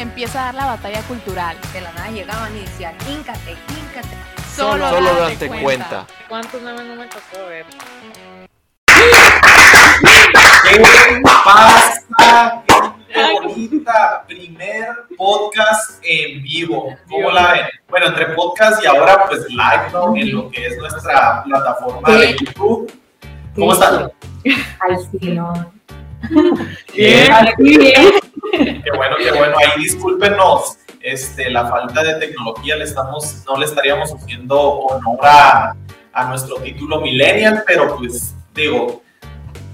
Empieza a dar la batalla cultural. De la nada llegaban y decían, híncate, híncate. Solo, Solo date date cuenta. cuenta. ¿Cuántos memes no me tocó ver? ¿Qué pasa? Qué bonita primer podcast en vivo. ¿Cómo la ven? Bueno, entre podcast y ahora pues live, ¿no? En lo que es nuestra plataforma de YouTube. ¿Cómo están? Al. Bien. Muy bien. Qué bueno, qué bueno. Ahí discúlpenos este, la falta de tecnología. Le estamos, no le estaríamos haciendo honor a, a nuestro título Millennial, pero pues digo,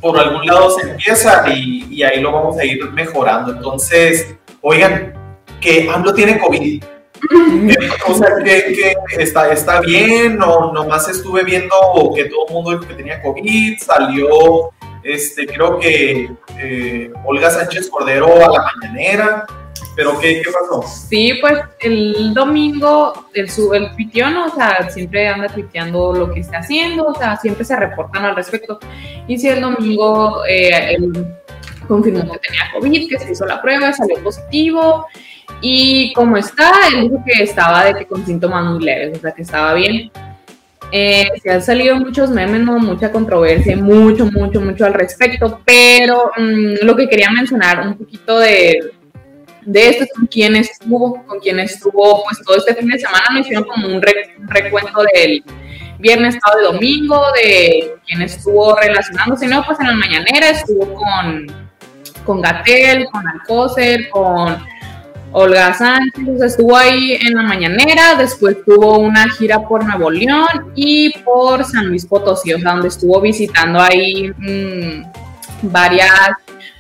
por algún lado se empieza y, y ahí lo vamos a ir mejorando. Entonces, oigan, que AMLO tiene COVID. o sea, que, que está, está bien, o nomás estuve viendo que todo el mundo dijo que tenía COVID, salió, este, creo que eh, Olga Sánchez Cordero a la mañanera, pero ¿qué, qué pasó? Sí, pues el domingo el, su, el tuiteó, ¿no? O sea, siempre anda tuiteando lo que está haciendo, o sea, siempre se reportan al respecto. Y si el domingo eh, él confirmó que tenía COVID, que se hizo la prueba, salió positivo. Y como está, él dijo que estaba de que con síntomas muy leves, o sea, que estaba bien. Eh, se han salido muchos memes, ¿no? mucha controversia, mucho, mucho, mucho al respecto, pero mm, lo que quería mencionar un poquito de, de esto es con quién estuvo, con quién estuvo, pues todo este fin de semana me hicieron como un, re- un recuento del viernes, sábado y domingo, de quién estuvo relacionándose, no, pues en la mañanera estuvo con, con Gatel, con Alcócer, con Olga Sánchez, estuvo ahí en la mañanera, después tuvo una gira por Nuevo León y por San Luis Potosí, o sea, donde estuvo visitando ahí mm, varias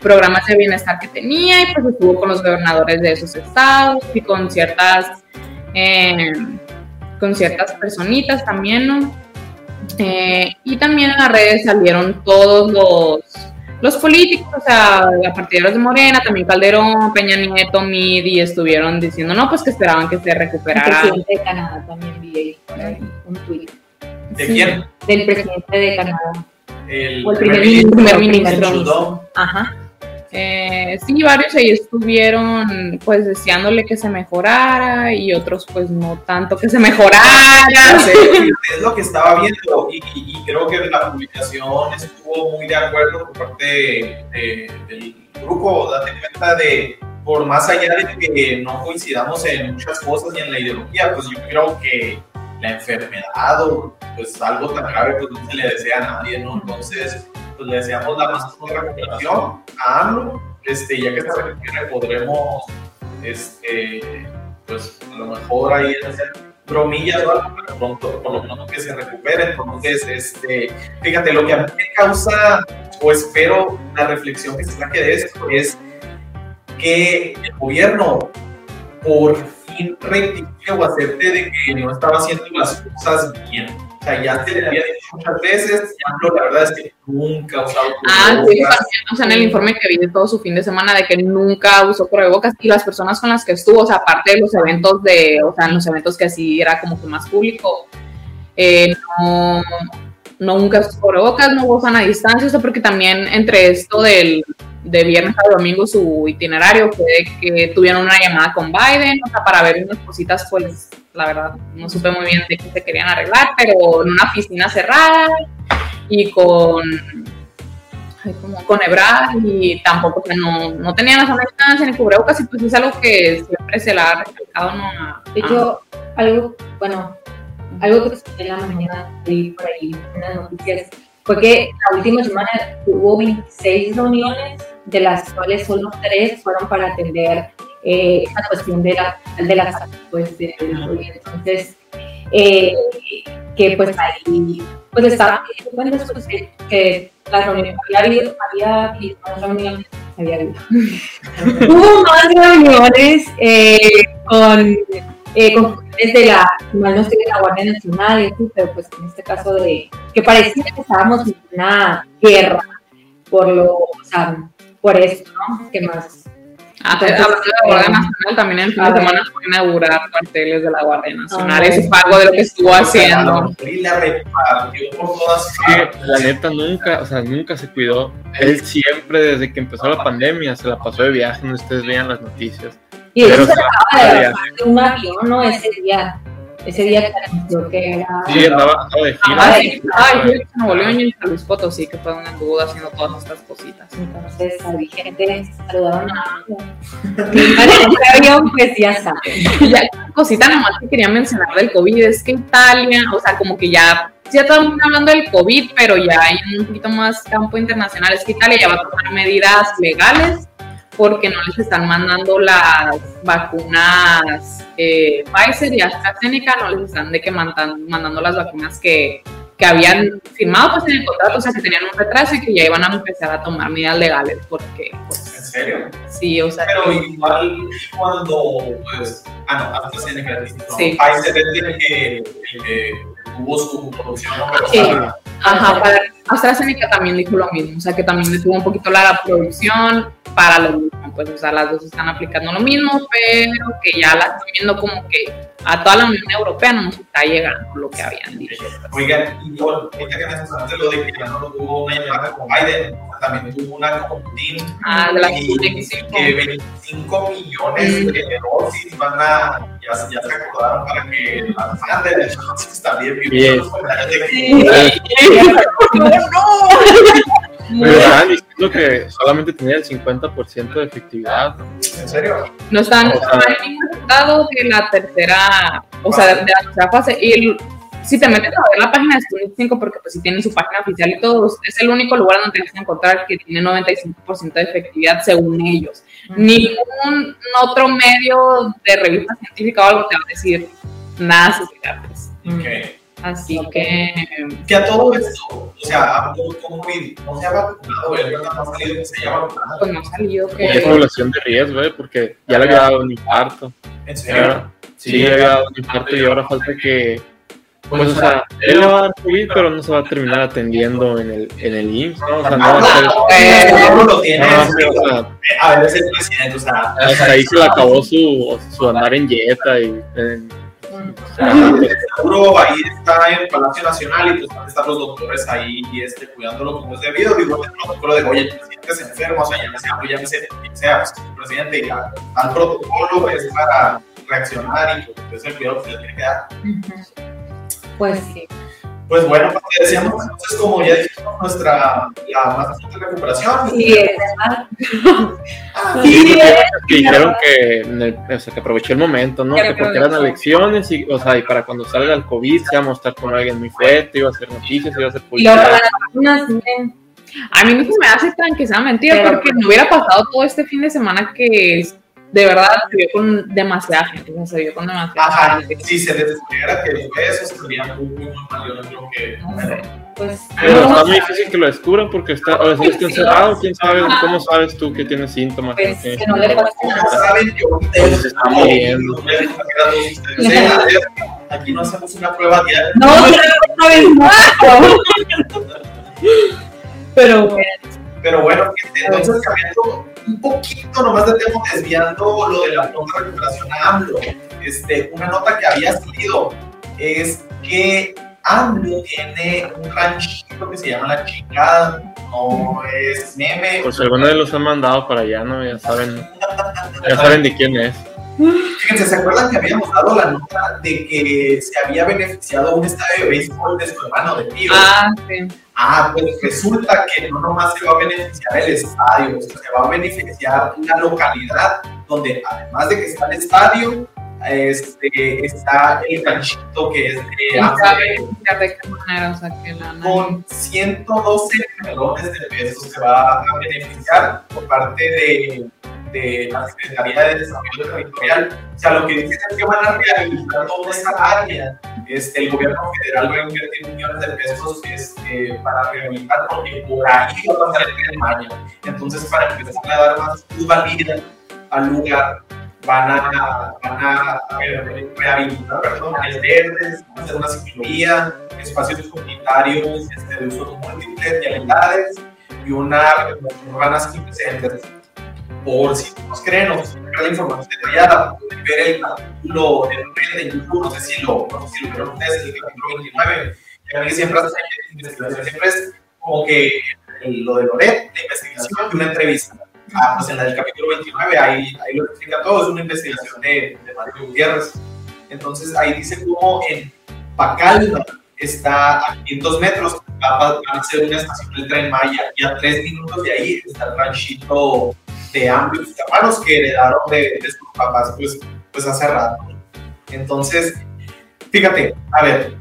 programas de bienestar que tenía y pues estuvo con los gobernadores de esos estados y con ciertas eh, con ciertas personitas también, ¿no? Eh, y también en las redes salieron todos los, los políticos, o sea, a partidarios de Morena, también Calderón, Peña Nieto, Midi, estuvieron diciendo, no, pues que esperaban que se El recuperara. presidente de Canadá también vi ahí por ahí un tuit. ¿De quién? Del presidente de Canadá. El O el primer ministro ministro. primer primer Trudeau. ministro. Ajá. Eh, sí, varios ahí estuvieron pues deseándole que se mejorara y otros pues no tanto que se mejorara. Sí, es lo que estaba viendo y, y- y creo que la publicación estuvo muy de acuerdo por parte de- de- del grupo. Date cuenta de, por más allá de que no coincidamos en muchas cosas y en la ideología, pues yo creo que la enfermedad o pues algo tan grave pues no se le desea a nadie, ¿no? Entonces, pues le deseamos la más pronta recuperación a AMLO, este, ya que se podremos, este, pues a lo mejor ahí hacer bromillas o algo, pero pronto, por lo menos que se recupere. Entonces, este, fíjate, lo que a mí me causa, o espero, la reflexión que se saque de esto es que el gobierno por fin rectifique o acepte de que no estaba haciendo las cosas bien. O sea, ya se le había dicho muchas veces, la verdad es que nunca usado Ah, sí, o sea, en el informe que vi de todo su fin de semana de que nunca usó cubrebocas y las personas con las que estuvo, o sea, aparte de los eventos de, o sea, en los eventos que así era como que más público, eh, no, no nunca usó cubrebocas, no hubo sana distancia, o sea, porque también entre esto del de viernes a domingo su itinerario fue que tuvieron una llamada con Biden, o sea, para ver unas cositas, pues, la verdad, no supe muy bien de qué se querían arreglar, pero en una oficina cerrada y con como con Ebrard y tampoco que no, no tenían la sana distancia ni cubrebocas y pues es algo que siempre se la ha recalcado ¿no? a- De hecho, algo, bueno, algo que escuché en la mañana, leí por ahí en las noticias, fue que la última semana hubo 26 reuniones, de las cuales solo 3 fueron para atender eh, esa cuestión de la, de la pues, de. Entonces, eh, que pues ahí, pues estaba cuenta pues, que, que las reuniones, había habido, había habido más reuniones, había habido. Hubo más reuniones, eh, con, eh, con desde la, mal no estoy de la Guardia Nacional, y pero pues en este caso de que parecía que estábamos en una guerra por lo, o sea, por esto, ¿no? ¿Qué más? Ah, Entonces, hablando de la Guardia eh, Nacional, también el fin de semana fue inaugurar cuarteles de la Guardia Nacional. Eso fue algo de lo que estuvo haciendo. Y la repartió por todas partes. la neta nunca, o sea, nunca se cuidó. Él siempre, desde que empezó la pandemia, se la pasó de viaje, no ustedes vean las noticias. Y hecho se acaba de bajar de un avión, ¿no? Ese día, ese día que era... Sí, andaba, de gira. Ah, sí, ay, fue en Nuevo León y en San Luis Potosí, que fue donde anduvo haciendo todas estas cositas. Entonces, ahí gente saludaron a avión, pues ya saben. ya, cosita nomás que quería mencionar del COVID es que Italia, o sea, como que ya, ya estamos hablando del COVID, pero ya hay un poquito más campo internacional, es que Italia ya va a tomar medidas legales porque no les están mandando las vacunas eh, Pfizer y AstraZeneca, no les están de que mandan, mandando las vacunas que, que habían firmado pues en el contrato, o sea, que tenían un retraso y que ya iban a empezar a tomar medidas legales porque, pues, ¿En serio? sí, o sea, Pero igual cuando, pues, ah, no, AstraZeneca, no, Sí. Pfizer es el que, el que tuvo su producción, ¿no? Pero, Sí. o sea, Ajá, para AstraZeneca también dijo lo mismo, o sea que también detuvo un poquito la producción para lo mismo, pues o sea, las dos están aplicando lo mismo, pero que ya la están viendo como que a toda la Unión Europea no nos está llegando lo que habían dicho. Oigan, y ahorita que mencionaste lo de que ya no tuvo una llamada con Biden, también tuvo una con Putin, Ah, de la que 25 millones de dosis van a, ya, ya se acordaron para que las manden, entonces también vimos los comentarios de que Pero estaban diciendo que solamente tenía el 50% de ¿En serio? No están, O sea- de la tercera, o sea, de, de la tercera fase. Y el- si te metes a ver la página de Sputnik 5, porque pues si tienen su página oficial y todo, es el único lugar donde vas a encontrar que tiene 95% de efectividad según ellos. Ningún otro medio de revista científica o algo te va a decir nada pues. Ok. Así que Que a todo esto, o sea, como COVID no se ha vacunado, el verdad no ha salido que se haya vacunado. pues no ha salido Y es que... población de riesgo, ¿eh? porque ya le había dado un infarto. ¿En serio? Ya- sí, le había dado un infarto y ahora falta que. Pues, o sea, él le va a dar COVID, pero no se va a terminar atendiendo en el, en el IMSS, ¿no? O sea, no va a ser. Ah, no lo tiene, no va a ser, o sea, a veces el presidente, o sea, hasta ahí se le acabó su, su andar en Jetta y. en- o sea, seguro ahí está en Palacio Nacional y pues van a estar los doctores ahí y este, cuidándolo como es debido. Digo, el protocolo de, oye, el presidente se enferma, o sea, llámese algo, llámese quien sea, pues el presidente y ya, al protocolo es para reaccionar y pues es el cuidado que se le tiene que dar. Pues sí. Pues bueno, pues, decíamos entonces, como ya dijimos, nuestra la más reciente recuperación. Sí, es verdad. Sí, porque que dijeron que, en el- o sea, que aprovechó el momento, ¿no? Que Que porque eran elecciones y, o sea, y para cuando salga el COVID se iba a mostrar con alguien muy fuerte, iba a hacer noticias, iba a hacer Y luego publicidad. las vacunas, miren, A mí no se me hace tan que sea mentira, Pero- porque no hubiera pasado todo este fin de semana que de verdad se vio con demasiada gente, o sea, se vio con demasiada Ajá, gente. si se descubriera que fue eso, sería muy, muy mal. Yo no creo que. pues Pero no, está muy difícil que lo descubran porque está, o sea, está encerrado, quién sabe, cómo sabes tú que tienes síntomas. pues ¿Qué? que no le ¿Cómo nada. saben que Pues se está moviendo. Sí, a ver, Aquí no hacemos una prueba diaria. No, otra vez más. Pero bueno, Pero bueno, gente, entonces cambiando un poquito nomás de tema, desviando lo de la pronta recuperación a AMLO. Este, una nota que había salido es que AMLO tiene un ranchito que se llama La Chingada. No es meme. Pues algunos de los han mandado para allá, ¿no? Ya saben, ya saben de quién es. Fíjense, ¿se acuerdan que habíamos dado la nota de que se había beneficiado un estadio de béisbol de su hermano de tío? Ah, sí. Ah, pues resulta que no nomás se va a beneficiar el estadio, o sea, se va a beneficiar una localidad donde además de que está el estadio, este, está el ranchito que es de ¿Quién AMLO, sabe de qué manera? O sea, que la con 112 millones de pesos se va a beneficiar por parte de, de la Secretaría de Desarrollo Territorial. O sea, lo que dicen es que van a rehabilitar toda esa área. Este, el gobierno federal va a invertir millones de pesos este, para rehabilitar, porque por ahí va a pasar el tren Maya. Entonces, para empezar a dar más plusvalía al lugar, van a, van a, rehabilitar perdón, áreas verdes, hacer una ciclovía, espacios comunitarios este, de usos múltiples, vialidades y una urbanas sin precedentes. Por si no nos creen o creen la información detallada, pueden ver el capítulo de red de YouTube, no sé si lo, no si vieron ustedes, el capítulo 29, que a mí siempre hace investigación, siempre es como que lo de Loret, la investigación y una entrevista. Ah, pues en la del capítulo 29, ahí, ahí lo explica todo, es una investigación de, de Mario Gutiérrez. Entonces ahí dice cómo en Pacalma está a 500 metros, va va a ser una estación del tren Maya, y a 3 minutos de ahí está el ranchito de amplios hermanos que heredaron de, de sus papás pues, pues hace rato. Entonces, fíjate, a ver,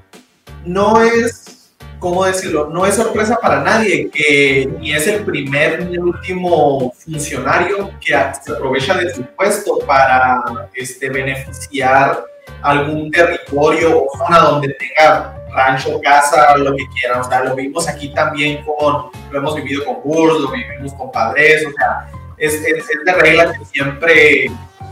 no es, ¿cómo decirlo? No es sorpresa para nadie que ni es el primer ni el último funcionario que se aprovecha de su puesto para este, beneficiar algún territorio o zona donde tenga rancho, casa, lo que quieran. O sea, lo vimos aquí también con, lo hemos vivido con Burs, lo vivimos con Padres, o sea, es, es, es de regla que siempre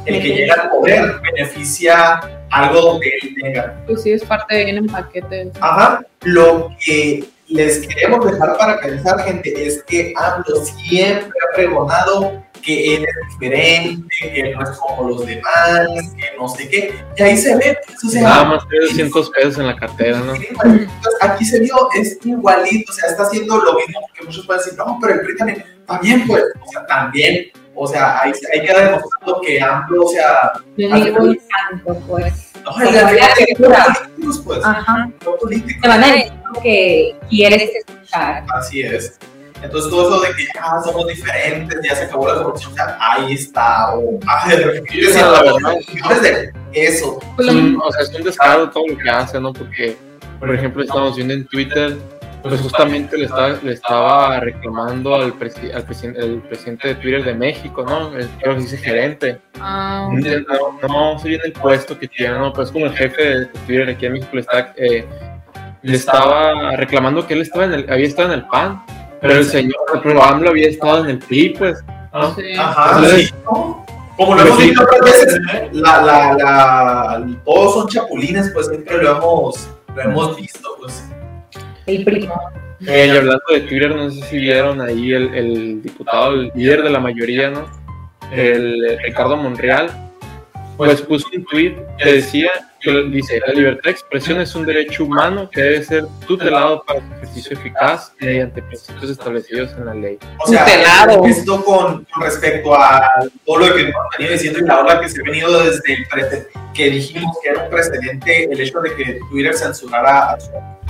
el que llega al poder beneficia algo donde él tenga. Pues sí, es parte de bien en paquete. Ajá, lo que les queremos dejar para pensar, gente, es que AMLO siempre ha pregonado que él es diferente, que él no es como los demás, que no sé qué, y ahí se ve, pues, o sea, Nada más 300 pesos en la cartera, ¿no? Sí. Entonces, aquí se vio, es igualito, o sea, está haciendo lo mismo, porque muchos pueden decir, no, pero el PRI también, también, pues, o sea, también, o sea, ahí, ahí queda demostrando que AMLO, o sea, No hace- ningún santo, pues. no, el la políticos, pues, Ajá. no políticos. Te van a decir lo que quieres escuchar. Así es. Entonces, todo eso de que ah, somos diferentes, ya se acabó la corrupción, o sea, ahí está, o ah, de eso. Pues Es o sea, es un descaro todo lo que hace, ¿no? Porque, por ejemplo, estamos viendo en Twitter, pues justamente le estaba, le estaba reclamando al, presi- al presi- el presidente de Twitter de México, ¿no? El, creo que dice gerente. Ah, No, no sé bien el puesto que tiene, ¿no? Pero es como el jefe de Twitter aquí en México le, está, eh, le estaba reclamando que él estaba en el, había estado en el PAN, pero el señor, pero AMLO había estado en el PRI, pues. ¿no? sí. Ajá, Entonces- sí, ¿no? Como lo hemos Sí. dicho otras veces, la, la, la, todos son chapulines, pues siempre lo hemos, lo hemos visto, pues. El primo. Eh, y hablando de Twitter, no sé si vieron ahí el, el diputado, el líder de la mayoría, ¿no? El Ricardo Monreal, pues puso un tweet que decía, que dice, la libertad de expresión es un derecho humano que debe ser tutelado para su ejercicio eficaz mediante principios establecidos en la ley. O sea, Tutelado. esto con, con respecto a todo lo que hemos venido diciendo y la ola que se ha venido desde el precedente, que dijimos que era un precedente el hecho de que Twitter censurara a Trump.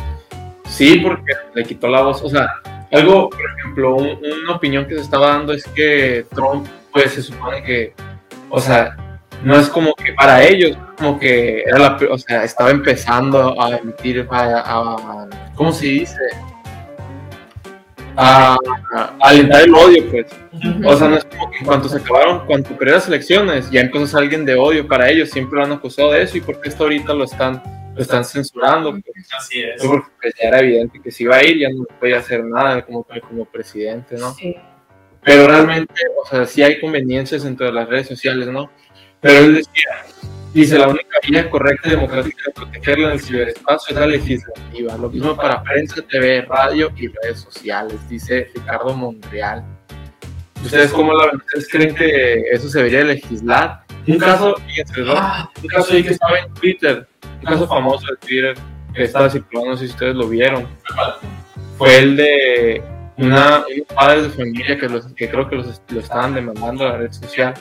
Sí, porque le quitó la voz. O sea, algo, por ejemplo, un- una opinión que se estaba dando es que Trump, pues se supone que, o sea, no es como que para ellos, como que era la, o sea, estaba empezando a emitir, a, a- ¿cómo se dice? A, a alentar el odio, pues. O sea, no es como que en cuanto se acabaron, cuando perdieron las elecciones, ya empezó alguien de odio para ellos, siempre lo han acusado de eso, y porque hasta ahorita lo están, lo están censurando, pues. Así es. Porque pues, ya era evidente que si iba a ir ya no podía hacer nada como, como presidente, ¿no? Sí. Pero realmente, o sea, sí hay conveniencias dentro de las redes sociales, ¿no? Pero él decía, dice, la única vía correcta y democrática de protegerla en el ciberespacio es la legislativa. Lo mismo para prensa, TV, radio y redes sociales, dice Ricardo Monreal. ¿Ustedes cómo la ven? ¿Ustedes creen que eso se debería legislar? Un caso, fíjense, ¿no? Un caso ahí que estaba en Twitter, un caso famoso de Twitter que estaba circulando, no sé si ustedes lo vieron, fue el de una, unos padres de familia que, los, que creo que los, lo estaban demandando a la red social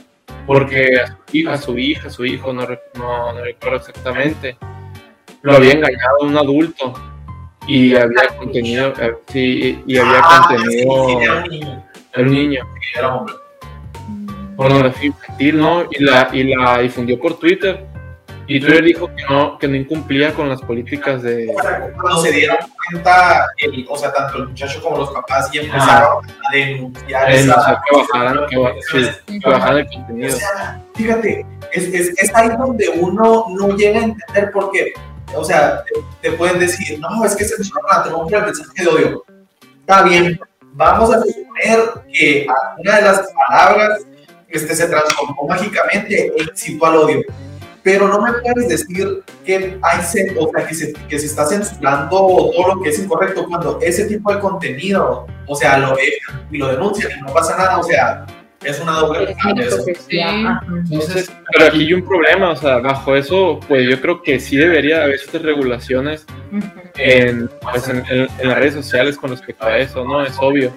porque a su hija, a su hija, a su hijo, no, no, no recuerdo exactamente, lo había engañado un adulto y había contenido, eh, sí, y había Ah, contenido sí, sí, era un niño, el niño era hombre. Pornografía infantil, ¿no? Y la, y la difundió por Twitter. Y Twitter dijo que no, que no incumplía con las políticas de... O sea, Cuando se dieron cuenta, el, o sea, tanto el muchacho como los papás y empezaron a denunciar de esa- que bajaran, que, que bajaran el O contenido. sea, fíjate, es, es, es ahí donde uno no llega a entender por qué. O sea, te, te pueden decir, no, es que censuraron a Trump por el mensaje de odio. Está bien, vamos a suponer que una de las palabras este, se transformó mágicamente e incitó al odio. Pero no me puedes decir que, hay, o sea, que, se, que se está censurando todo lo que es incorrecto cuando ese tipo de contenido, o sea, lo dejan y lo denuncian y no pasa nada, o sea, es una doble Sí. Entonces, pero aquí hay un problema, o sea, bajo eso, pues yo creo que sí debería haber ciertas regulaciones en, pues, en, en- en las redes sociales con respecto a eso, ¿no? Es obvio.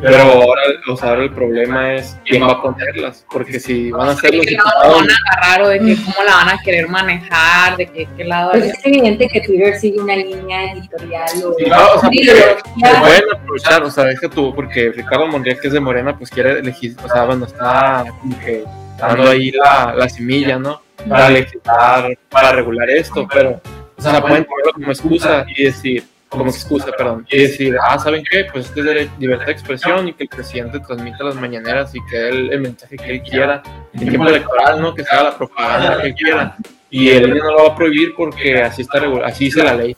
Pero ahora, o sea, ahora el problema es quién va a ponerlas, porque si van a ser ¿De los qué lado van a agarrar o de que cómo la van a querer manejar? ¿De qué, qué lado? Pues es evidente que Twitter sigue una línea editorial o Sí, no, o sea, de porque pueden aprovechar, o sea, deja tú, porque Ricardo Monreal, que es de Morena, pues quiere elegir, o sea, bueno, está como que dando ahí la, la semilla, ¿no? Para legislar, para regular esto, pero, o sea, pueden ponerlo como excusa y decir, como excusa, perdón, y decir, ah, ¿saben qué? Pues esto es de libertad de expresión y que el presidente transmita las mañaneras y que dé el, mensaje que él quiera, en tiempo electoral, ¿no? Que se haga la propaganda que él quiera. Y el INE no lo va a prohibir porque así está así dice la ley.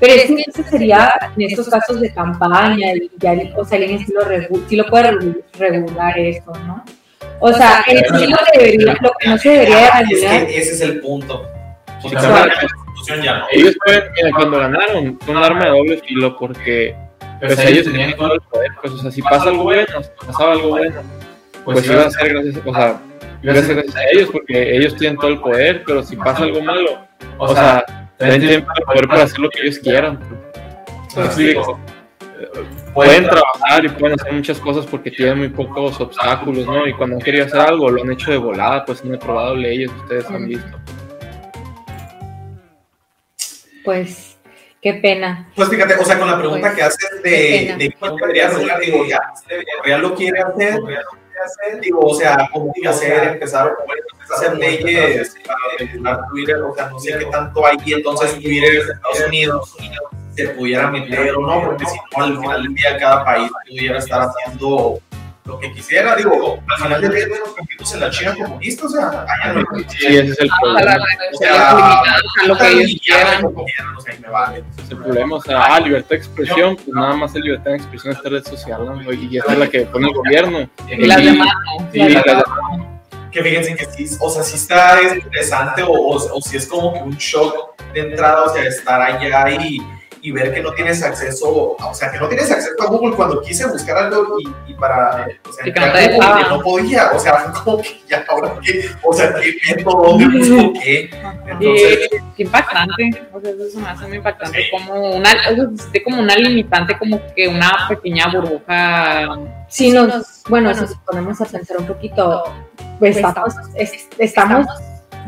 Pero es que eso sería en estos casos de campaña y ya, o sea, el sí lo, regu- sí lo puede regu- regular eso, ¿no? O sea, en sí lo, que debería, lo que no se debería de Es regular. que ese es el punto. O Sí, sea, ya no. Ellos pueden, mira, cuando ganaron, fue un arma de doble filo porque pues, ellos tenían todo el poder. Pues, o sea, si pasa algo bueno, si pasaba algo bueno, pues iba a ser gracias, o sea, iba a ser gracias a ellos porque ellos tienen todo el poder, pero si pasa algo malo, o sea, también tienen el poder para hacer lo que ellos quieran. Eh, Pueden trabajar y pueden hacer muchas cosas porque tienen muy pocos obstáculos, ¿no? Y cuando han querido hacer algo, lo han hecho de volada, pues han aprobado leyes, ustedes han visto. Pues, qué pena. Pues fíjate, o sea, con la pregunta Pues, que haces de, de quién debería regular, digo, ya, Real lo quiere hacer, digo, o sea, cómo que hacer, empezar a hacer leyes para regular Twitter, o sea, no sé qué tanto hay, y entonces Twitter de Estados Unidos se pudiera meter o no, porque si no, al final del día cada país pudiera estar haciendo lo que quisiera, digo, al final del día nos convertimos en la China comunista, o sea, allá no hay Sí, ese es el problema. las redes sociales limitadas a lo que ellos quieran. o sea, y me vale. Ese es el problema, o sea, ah, libertad de expresión, pues nada más es libertad de expresión esta red social, ¿no? Y esta es la que pone el gobierno. Y las demás no. Sí, las demás. que fíjense que sí, o sea, sí está interesante o, o, o si es como que un shock de entrada, o sea, estar allá y, y ver que no tienes acceso, o sea, que no tienes acceso a Google cuando quise buscar algo y, y para, o sea, Google, que no podía, o sea, como que ya ahora qué, o sea, qué método, dónde busco qué, entonces, qué impactante, o sea, eso se me hace muy impactante, como una, o sea, existe como una limitante, como que una pequeña burbuja. Si nos, bueno, si nos ponemos a pensar un poquito, pues estamos, es- estamos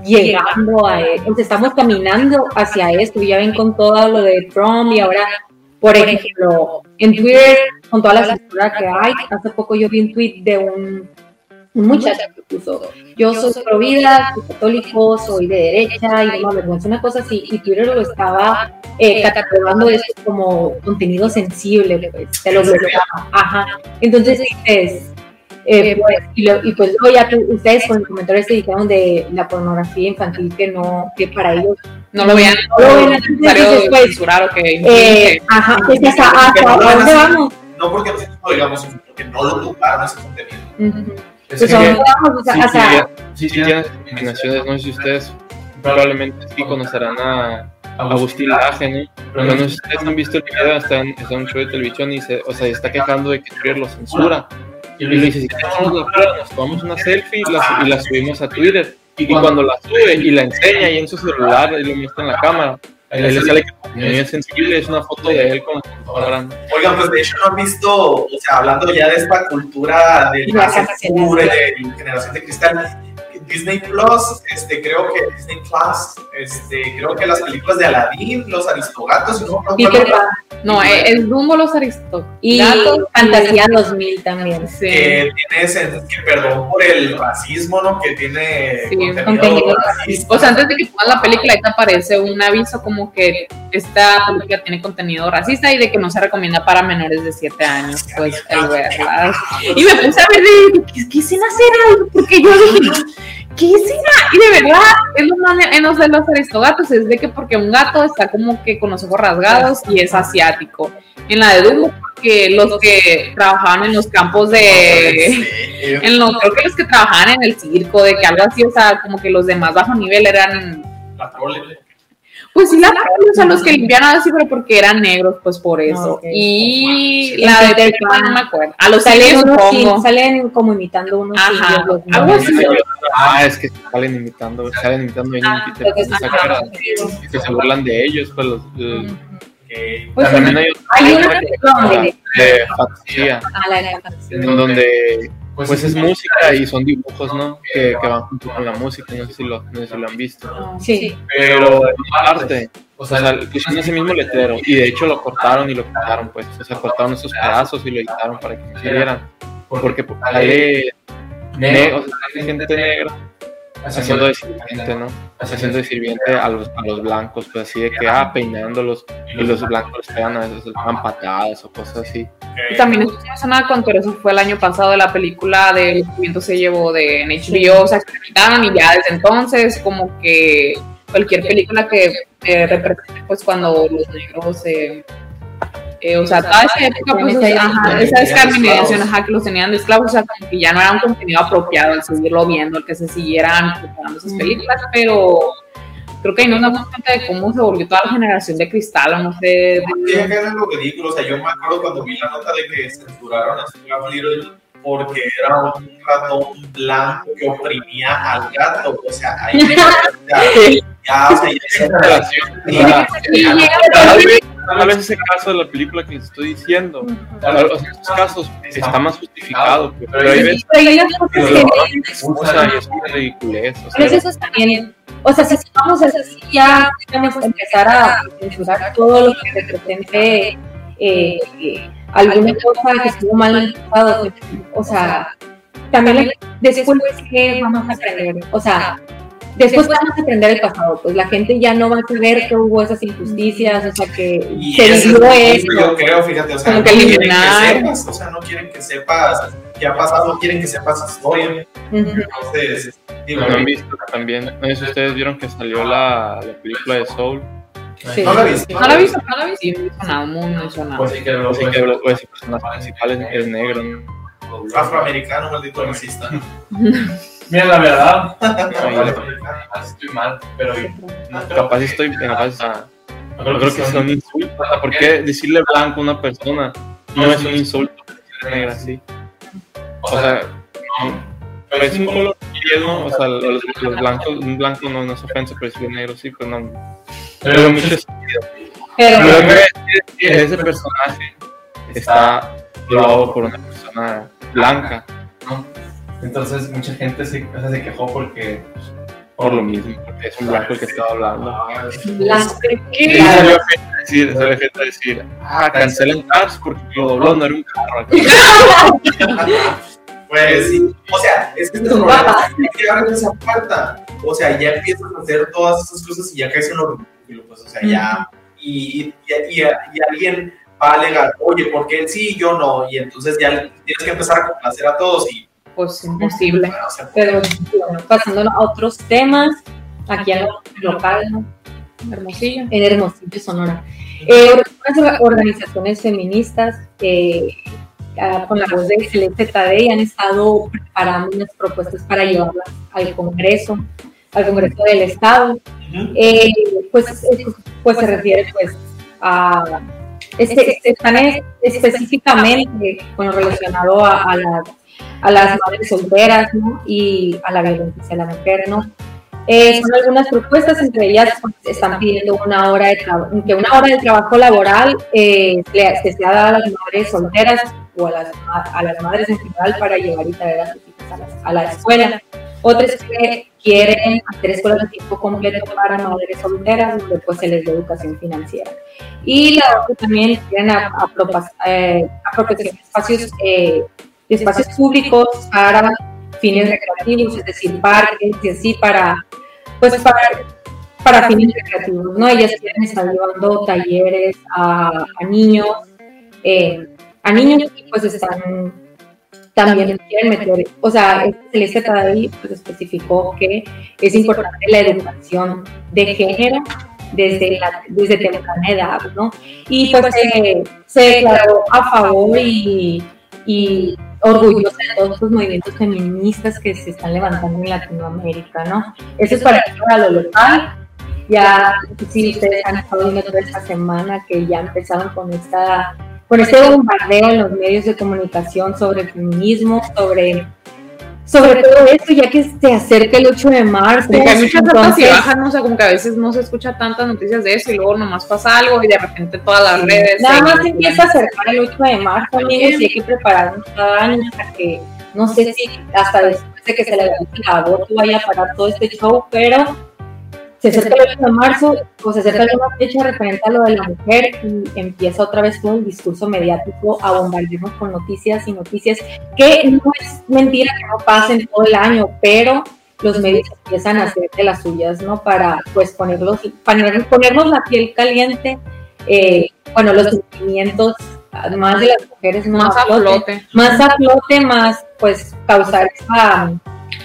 llegando a, e- o sea, estamos caminando hacia esto, ya ven con todo lo de Trump y ahora, por ejemplo, en Twitter, con toda la censura que hay, hace poco yo vi un tweet de un, un muchacho que puso, yo soy pro vida, soy católico, soy de derecha y no me avergüenza una cosa así, y Twitter lo estaba eh, catalogando esto como contenido sensible, pues, te lo bloqueaba, ajá, entonces dices, eh, pues, y, lo- y pues luego ya tú- ustedes con el comentario este dijeron de la pornografía infantil que no, que para ellos, No lo vean, No lo vean, pues, censurar o que eh, ajá, pues hasta, hasta no lo ¿a van a dónde vamos? no porque nosotros lo digamos, sino porque no lo tumbaron ese contenido. Ujú. Es Pues que- vamos, o sea, Sí, sí, tienen discriminaciones, no sé si ustedes probablemente sí conocerán a Agustín Laje, ¿no? Pero no sé si ustedes han visto el video, está en, está en un show de televisión y se, o sea, está quejando de que Twitter lo censura. Y prueba, nos tomamos una selfie y la, y la subimos a Twitter. Y cuando la sube y la enseña ahí en su celular y lo muestra en la cámara, ahí le sale que es sensible, es una foto de él con computadora. Oigan, pues de hecho no han visto, o sea, hablando ya de esta cultura de la censura y de la generación de cristal, Disney Plus, este, creo que Disney Plus, este, creo que las películas de Aladdin, los Aristogatos, y no, no, Peter no, Pan No, es, Dumbo los aristócratas. y Fantasía 2000 también. Sí. que tiene ese, que perdón por el racismo, ¿no? Que tiene Sí, contenido, contenido racista. O sea, antes de que pongan la película, ahí te aparece un aviso como que esta película tiene contenido racista y de que no se recomienda para menores de 7 años, pues el verla. Y me puse a ver de qué, qué escena será, porque yo dije, ¿qué será? Y de verdad, es lo más en los de los aristogatos, es de que porque un gato está como que con los ojos rasgados y es asiático. En la de Dumbo, porque los que trabajaban en los campos de... En los, creo que los que trabajaban en el circo, de que algo así, o sea, como que los de más bajo nivel eran... La prole. Pues sí, la o sea, los que limpiaban así, pero porque eran negros, pues por eso. ok. Y En la de Peter Peter Pan, Pan. no me acuerdo. A los Salen, simios, unos, salen como imitando unos Ajá, indios, los algo así. Ah, es que salen imitando, salen imitando Ah, en Peter ¿se ajá. Y que se burlan de ellos, pues los... los- Que Pues, también hay hay una película canción de, de fantasía, ah, donde pues es música y son dibujos, ¿no? Que, que van junto con la música, no sé si lo, no sé si lo han visto. Sí, Pero en una parte, o sea, pusieron ese mismo letrero y de hecho lo cortaron y lo quitaron, pues, o sea, cortaron esos pedazos y lo editaron para que no se vieran. Porque pues, sale ne- o sea, sale gente negra haciendo de sirviente, ¿no? Haciendo de sirviente a los, a los blancos, pues así de que, ah, peinándolos y los blancos les pegan a veces, patadas o cosas así. Y también esto no pasa nada con, pero eso fue el año pasado la película de que viento se llevó de HBO, o sea, quitaron y ya desde entonces como que cualquier película que eh, represente pues cuando los negros eh, eh, o sea, toda esa época, pues, o sea, ajá, esa discriminación, ajá, que los tenían de esclavos, o sea, como que ya no era un contenido apropiado el seguirlo viendo, el que se siguieran preparando esas películas, pero creo que ahí nos damos cuenta de cómo se volvió toda la generación de cristal, o no sé, de- Sí, es lo ridículo. O sea, yo me acuerdo cuando vi la nota de que censuraron a Stuart Little porque era un ratón blanco que oprimía al gato. O sea, ahí ya, ya, o sea, ya Esa relación, o sea, Tal vez, tal vez ese caso de la película que les estoy diciendo, vez en esos casos está más justificado, pero hay veces que lo y es una ridiculez. O Pero sea, o sea, si vamos así, ya vamos a empezar a censurar todo lo que represente eh, eh, alguna cosa que estuvo mal en el pasado. O sea, también después que vamos a aprender, o sea, después vamos a aprender el pasado, pues la gente ya no va a saber que hubo esas injusticias, o sea, que Y se ese vivió es eso. yo creo, fíjate, o sea, Como no que quieren eliminar. que sepas, o sea, no quieren que sepas qué ha pasado, quieren que sepas historia. Entonces, digo, no han visto también, no sé si ustedes vieron que salió la, la película de Soul, Sí. no la viste. ¿No la he visto? ¿No la he visto? Sí, muy, muy sonaba. Pues sí que lo así que pues, el personaje principal es, es negro. ¿no? afroamericano, maldito racista. Mira, la verdad, Afroamericano. estoy mal, pero Capaz estoy, capaz, no creo que sea un insulto. ¿Por qué decirle blanco a una persona no es un insulto? Decirle negra así. O sea, no, es un color de piel, ¿no? O sea, los, los blancos, un blanco no, no es ofensa, pero decirle negro sí, pues no. Pero mucho sentido. Pero Pero lo que voy a decir es que ese personaje está probado por una persona blanca, Entonces mucha gente se, o sea, se quejó porque por lo mismo, porque es un blanco el que estaba hablando. las Y salió gente a decir, salió gente a decir, ah, cancelen Cars porque lo dobló, no era un carro. Pues sí, o sea, es que este es que agarran esa puerta. O sea, ya empiezan a hacer todas esas cosas y ya caes en lo ridículo, pues, o sea, ya. Y, y, y- y alguien va a alegar, oye, ¿por qué él sí y yo no? Y entonces ya tienes que empezar a complacer a todos y. Pues imposible. bueno, o sea, Pero bueno, pasando a otros temas, aquí en lo local. Hermosillo. en Hermosillo, Sonora. Eh, organizaciones feministas eh, ah, con la voz de Celeste Tadei han estado preparando unas propuestas para llevarlas al Congreso, al Congreso del Estado. Eh, pues, eh, pues se refiere pues a este, están es- específicamente con lo relacionado a, a las, a las madres solteras ¿no? y a la violencia hacia la mujer, ¿no? Eh, son algunas propuestas, entre ellas pues, están pidiendo una hora de que una hora de trabajo laboral eh, le- que sea dada a las madres solteras o a las, a las madres en general para llevar y traer a sus hijos a la, a la escuela. Otras que quieren hacer escuelas de tiempo completo para madres solteras, donde pues se les dé educación financiera. Y la otra también quieren a- apropas- eh, apropiación de espacios, eh, espacios públicos para fines recreativos, es decir, parques y así para, pues para, para fines recreativos, ¿no? Ellas quieren estar llevando talleres a, niños, eh, a niños y pues están también quieren meter, o sea, Celeste Tadei pues, especificó que es importante la educación de género desde, la, desde temprana edad, ¿no? Y pues se, se declaró a favor y, y orgullosa de todos los movimientos feministas que se están levantando en Latinoamérica, ¿no? Eso es para, para lo local. Ya, si ustedes han estado viendo toda esta semana que ya empezaron con esta con este bombardeo en los medios de comunicación sobre el feminismo, sobre sobre todo esto, ya que se acerca el 8 de marzo. Hay muchas y bajas, ¿no? O sea, como que a veces no se escucha tantas noticias de eso y luego nomás pasa algo y de repente todas las redes. Nada más empieza a acercar el 8 de marzo, amigos, y hay que prepararnos cada año para que, no sé si hasta después de que se le el aborto vaya a parar todo este show, pero se acerca el 8 de marzo, o se acerca una fecha referente a lo de la mujer y empieza otra vez todo el discurso mediático a bombardearnos con noticias y noticias que no es mentira que no pasen todo el año, pero los medios empiezan a hacer de las suyas, ¿no? Para pues ponerlos, para ponernos la piel caliente, eh, bueno, los sentimientos más de las mujeres más, a flote, más a flote, más pues causar esa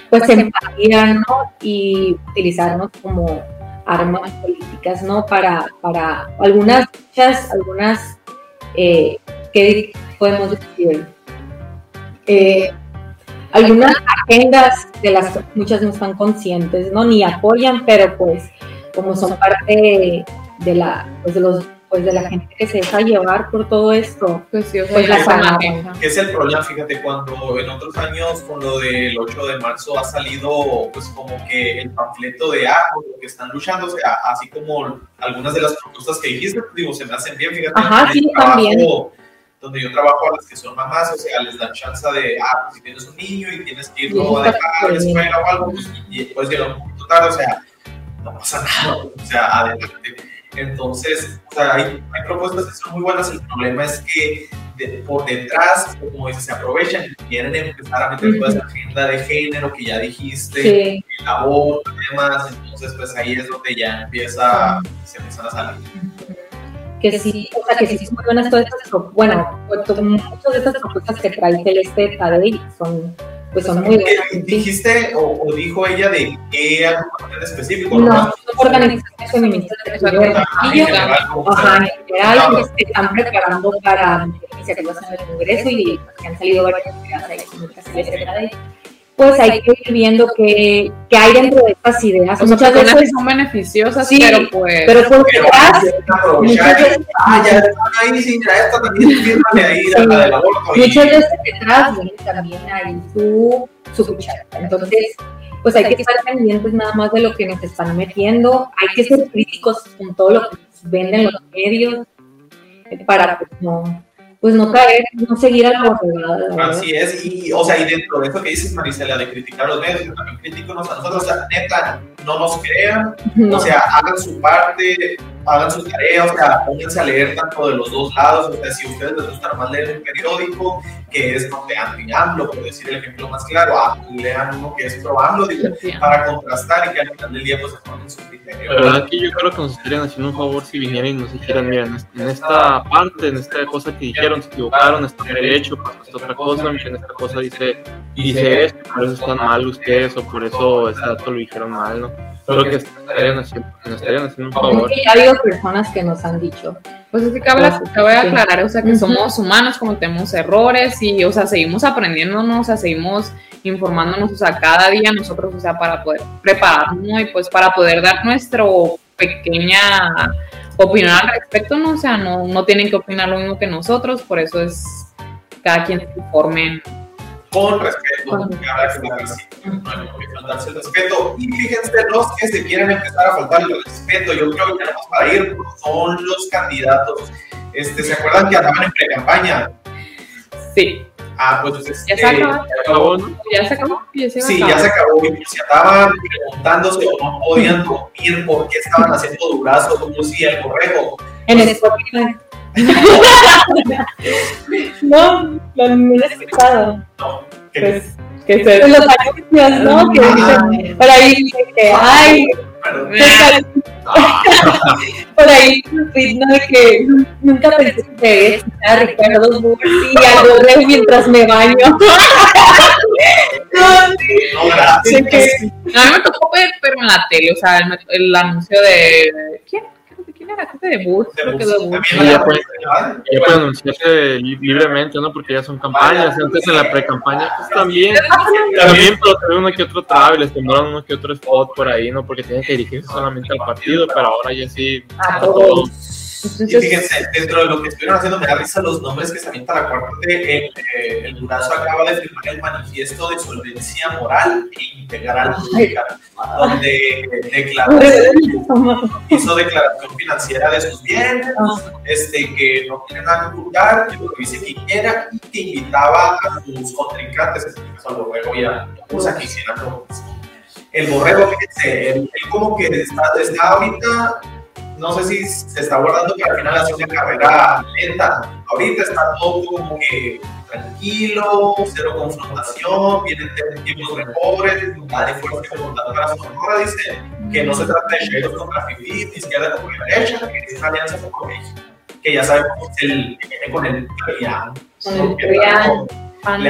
pues empatía, ¿no? Y utilizarnos como armas políticas, ¿no? Para, para algunas muchas, algunas, eh, ¿qué podemos decir? Eh, algunas agendas de las muchas no están conscientes, ¿no? Ni apoyan, pero pues como son parte de, la, pues de los pues de la gente que se deja llevar por todo esto, pues, sí, o pues la que es el problema, fíjate, cuando en otros años con lo del 8 de marzo ha salido pues como que el panfleto de ah, por lo que están luchando, o sea, así como algunas de las propuestas que dijiste, pues, digo, se me hacen bien, fíjate. Ajá, sí, también. Donde yo trabajo a las que son mamás, o sea, les dan chance de, ah, pues si tienes un niño y tienes que irlo a dejar a la escuela o algo, pues y un poquito tarde, o sea, no pasa nada, o sea, adelante entonces, o sea, hay, hay, propuestas que son muy buenas, el problema es que por detrás, como dices, se aprovechan y quieren empezar a meter toda esa agenda de género que ya dijiste, sí. el aborto y demás, entonces pues ahí es donde ya empieza, se empiezan a salir. Que sí, o sea, que sí son muy buenas todas estas, bueno, muchas de estas propuestas que trae Celeste Tadei son pues son muy buenas. ¿Dijiste o, o, dijo ella de qué agrupación específico? No, son organizaciones feministas de Ajá, en general, que se están preparando para iniciativas en el Congreso y que han salido varias pues hay que ir viendo qué, qué hay dentro de estas ideas. O muchas veces son beneficiosas, sí, pero pues. Pero por detrás. Muchas veces. Ah, ya están ahí, sí, ya esta también ahí, sí. la del aborto. Muchas veces detrás viene también ahí su, su cuchara. Entonces, pues hay que estar pendientes nada más de lo que nos están metiendo. Hay que ser críticos con todo lo que nos venden los medios para pues no pues no caer, no seguir a la borregada. Así es, y, o sea, y dentro de eso que dices, Marisela, de criticar los medios, también critíconos a nosotros, o sea, neta, no nos crean, no. o sea, hagan su parte, hagan su tarea, o sea, pónganse a leer tanto de los dos lados, o sea, si a ustedes les gusta más leer un periódico, que es no de anti-AMLO, por decir el ejemplo más claro, ah, lean uno que es probando, digo, para contrastar y que al final del día pues se ponen su criterio. Pero aquí yo creo que nos estarían haciendo un favor si vinieran y nos dijeran, miren, en esta parte, en esta cosa que dijeron, se equivocaron, está derecho, pasó esta otra cosa, miren, esta cosa dice, dice esto, por eso están mal ustedes, o por eso ese dato lo dijeron mal, ¿no? Creo que estarían haciendo, nos estarían haciendo un favor. Personas que nos han dicho. Pues es que cabe, cabe aclarar, o sea, que somos humanos, cometemos errores y, o sea, seguimos aprendiéndonos, o sea, seguimos informándonos, o sea, cada día nosotros, o sea, para poder prepararnos y pues para poder dar nuestro pequeña opinión al respecto, ¿no? O sea, no, no tienen que opinar lo mismo que nosotros, por eso es cada quien se informe con respeto, con que habrá hay que faltarse el respeto. Y fíjense, los que se quieren empezar a faltar el respeto, yo creo que tenemos para ir, son los candidatos. Este, ¿Se acuerdan que andaban en pre-campaña? Sí. Ah, pues este, ya se acabó. ¿no? Ya se acabó. Ya se sí, ya se acabó. Y se estaban preguntándose o no podían dormir por qué estaban haciendo durazo, como si el correo. En el Spotify. no, lo he escuchado. No, pues, que se los anuncios, ¿no? Que dicen, por ahí que, ay, Por ahí ¿no? De que nunca pensé que a Ricardo Bursi y a mientras me baño. No. Sé que- a mí me tocó ver, pero en la tele, o sea, el, el anuncio de. ¿Quién? Ya puede- Ya anunciarse li- libremente, ¿no? Porque ya son campañas. Antes en la pre-campaña, pues también. También, pero también uno que otro traba y les uno que otro spot por ahí, ¿no? Porque tienen que dirigirse solamente al partido, pero ahora ya sí. A a todos. Todo. Y Entonces, fíjense, dentro de lo que estuvieron haciendo, me da risa los nombres que se avienta la cuarta. El, eh, el Durazo acaba de firmar el manifiesto de solvencia moral e integral pública, donde declaró, hizo declaración financiera de sus bienes, este, que no tiene nada que ocultar, que lo que dice que quiera y que invitaba a sus contrincantes, este caso al Borrego y a Musa, que hicieran mismo. El Borrego, fíjense, él, él como que está, está ahorita no sé si se está guardando para al final hace una carrera lenta. Ahorita está todo como que tranquilo, cero confrontación, vienen tiempos mejores, fuerza de voluntad para Sonora, dice que no se trata de Sheiros contra Fifi, izquierda contra derecha, que es una alianza con México, que ya sabemos que que viene con el Prián. El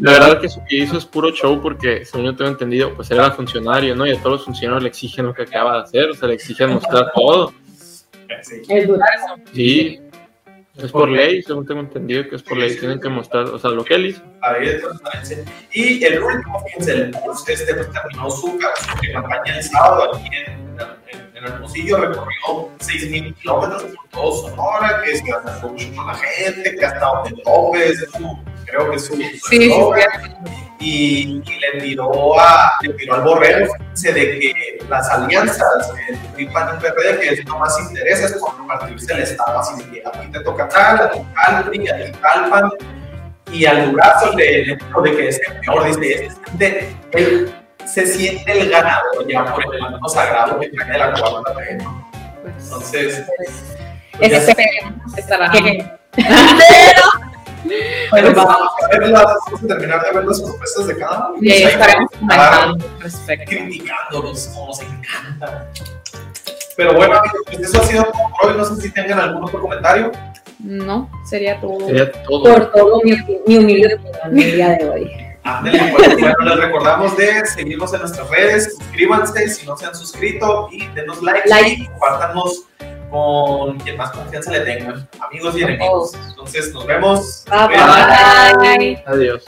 La verdad que eso que hizo es puro show porque, según yo tengo entendido, pues él era funcionario, ¿no? Y a todos los funcionarios le exigen lo que acaba de hacer, o sea, le exigen mostrar todo. Sí. el es por ley, según tengo entendido que es por ley, tienen que mostrar, o sea, lo que él hizo. de. Y el último, fíjense, el este pues terminó su, su campaña el sábado aquí en, en, en Hermosillo, recorrió 6.000 kilómetros por todo Sonora, que se acercó mucho con la gente, que hasta donde topes, es su- creo que es su, su Sí, sí, eslogan. y, y le tiró a le tiró al borrego fíjense, de que las alianzas el PRI PAN y el PRD que es lo más interesa es compartirse el estado así de que a ti te toca tal, a ti tal PRI, a ti tal PAN y al Durazo le, le dijo de que es el peor dice este, él se siente el ganador ya por el manto sagrado que trae de la cuarta T, ¿no? entonces pues ya Este, Estará. Bueno, vamos a ver las- vamos a terminar de ver las propuestas de cada uno. Y ahí Pues estaremos comentando al respecto. criticándolos como nos encanta. Pero bueno, amigos, pues eso ha sido todo por hoy. No sé si tengan algún otro comentario. No, sería todo. Sería todo. por todo mi, mi humilde opinión el día de hoy. Ándale, pues, bueno, les recordamos de seguirnos en nuestras redes, suscríbanse si no se han suscrito y denos like, Like. y compártanos con quien más confianza le tengan, amigos y enemigos. Entonces, nos vemos. Bye, bye. Adiós.